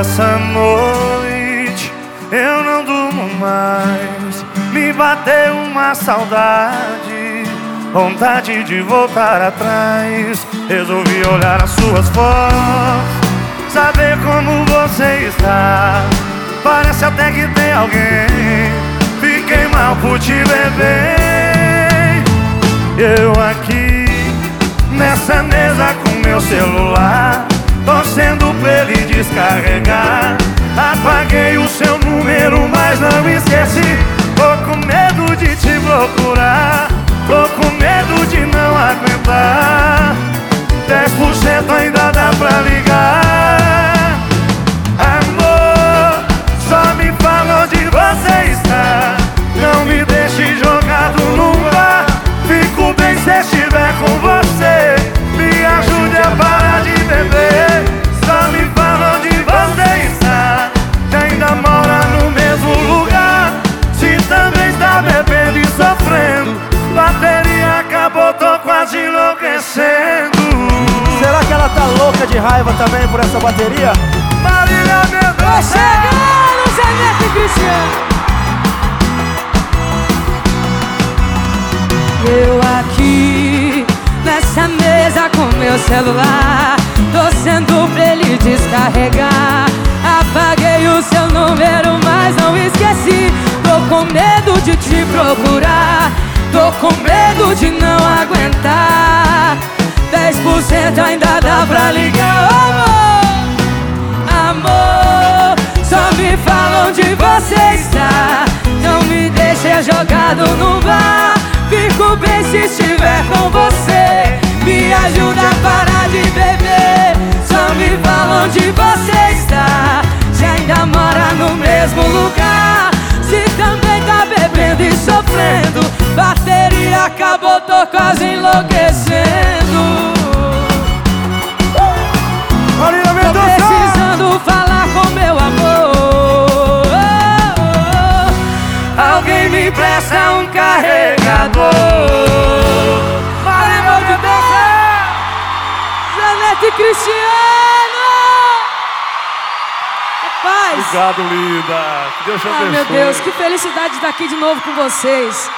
essa noite eu não durmo mais. Me bateu uma saudade, vontade de voltar atrás. Resolvi olhar as suas fotos, saber como você está. Parece até que tem alguém. Fiquei mal por te beber. Eu aqui nessa mesa com meu celular, torcendo descarregar. Apaguei o seu número, mas não esqueci. Tô com medo de te procurar. Enlouquecendo. Será que ela tá louca de raiva também por essa bateria? Marília Tô Mendonça. chegando, Zé Neto e Cristiano. Eu aqui nessa mesa com meu celular, torcendo pra ele descarregar. Apaguei o seu número, mas não esqueci. Tô com medo de te procurar, tô com medo de não aguentar. 10% ainda dá pra ligar, amor. Amor, só me fala onde você está. Não me deixe jogado no bar. Fico bem se estiver com você. Me ajuda a parar de beber. Só me fala onde você quase enlouquecendo. Tô precisando falar com meu amor. Alguém me empresta um carregador. Marília Mendonça. Janete e Cristiano! Rapaz! Obrigado, linda. Que Deus te abençoe. meu Deus, que felicidade de estar aqui de novo com vocês.